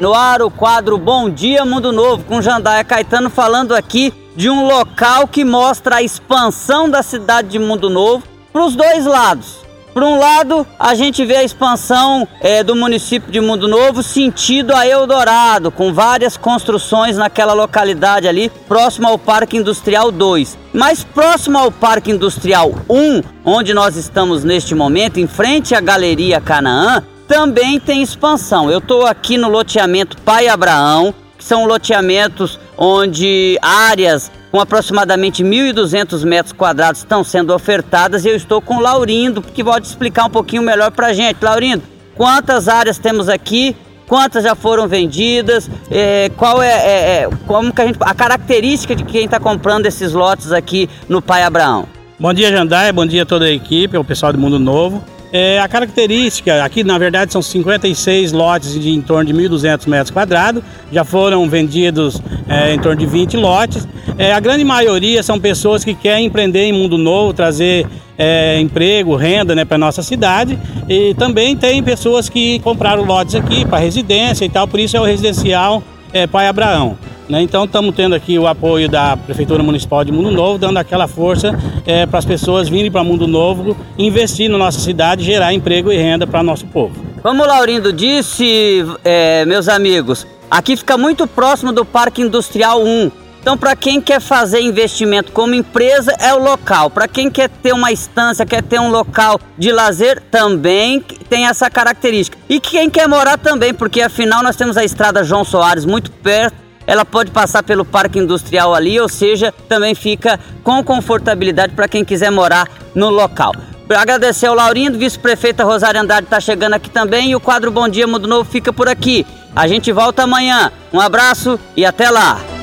No ar o quadro Bom Dia Mundo Novo com Jandaia Caetano falando aqui de um local que mostra a expansão da cidade de Mundo Novo para os dois lados. Por um lado, a gente vê a expansão é, do município de Mundo Novo sentido a Eldorado, com várias construções naquela localidade ali, próximo ao Parque Industrial 2. Mas próximo ao Parque Industrial 1, onde nós estamos neste momento, em frente à Galeria Canaã, também tem expansão. Eu estou aqui no loteamento Pai Abraão, que são loteamentos onde áreas com aproximadamente 1.200 metros quadrados estão sendo ofertadas e eu estou com o Laurindo, que pode explicar um pouquinho melhor para a gente. Laurindo, quantas áreas temos aqui? Quantas já foram vendidas? É, qual é, é, é, como que a, gente, a característica de quem está comprando esses lotes aqui no Pai Abraão? Bom dia, Jandaia. Bom dia a toda a equipe, o pessoal do Mundo Novo. É, a característica, aqui na verdade são 56 lotes de em torno de 1.200 metros quadrados, já foram vendidos é, em torno de 20 lotes. É, a grande maioria são pessoas que querem empreender em mundo novo, trazer é, emprego, renda né, para nossa cidade. E também tem pessoas que compraram lotes aqui para residência e tal, por isso é o residencial é, Pai Abraão. Né? Então estamos tendo aqui o apoio da Prefeitura Municipal de Mundo Novo, dando aquela força é, para as pessoas virem para Mundo Novo, investir na nossa cidade, gerar emprego e renda para nosso povo. Como o Laurindo disse, é, meus amigos, aqui fica muito próximo do Parque Industrial 1. Então, para quem quer fazer investimento como empresa, é o local. Para quem quer ter uma estância, quer ter um local de lazer, também tem essa característica. E quem quer morar também, porque afinal nós temos a estrada João Soares muito perto ela pode passar pelo parque industrial ali, ou seja, também fica com confortabilidade para quem quiser morar no local. Agradecer ao Laurindo, vice-prefeita Rosário Andrade está chegando aqui também e o quadro Bom Dia Mundo Novo fica por aqui. A gente volta amanhã. Um abraço e até lá.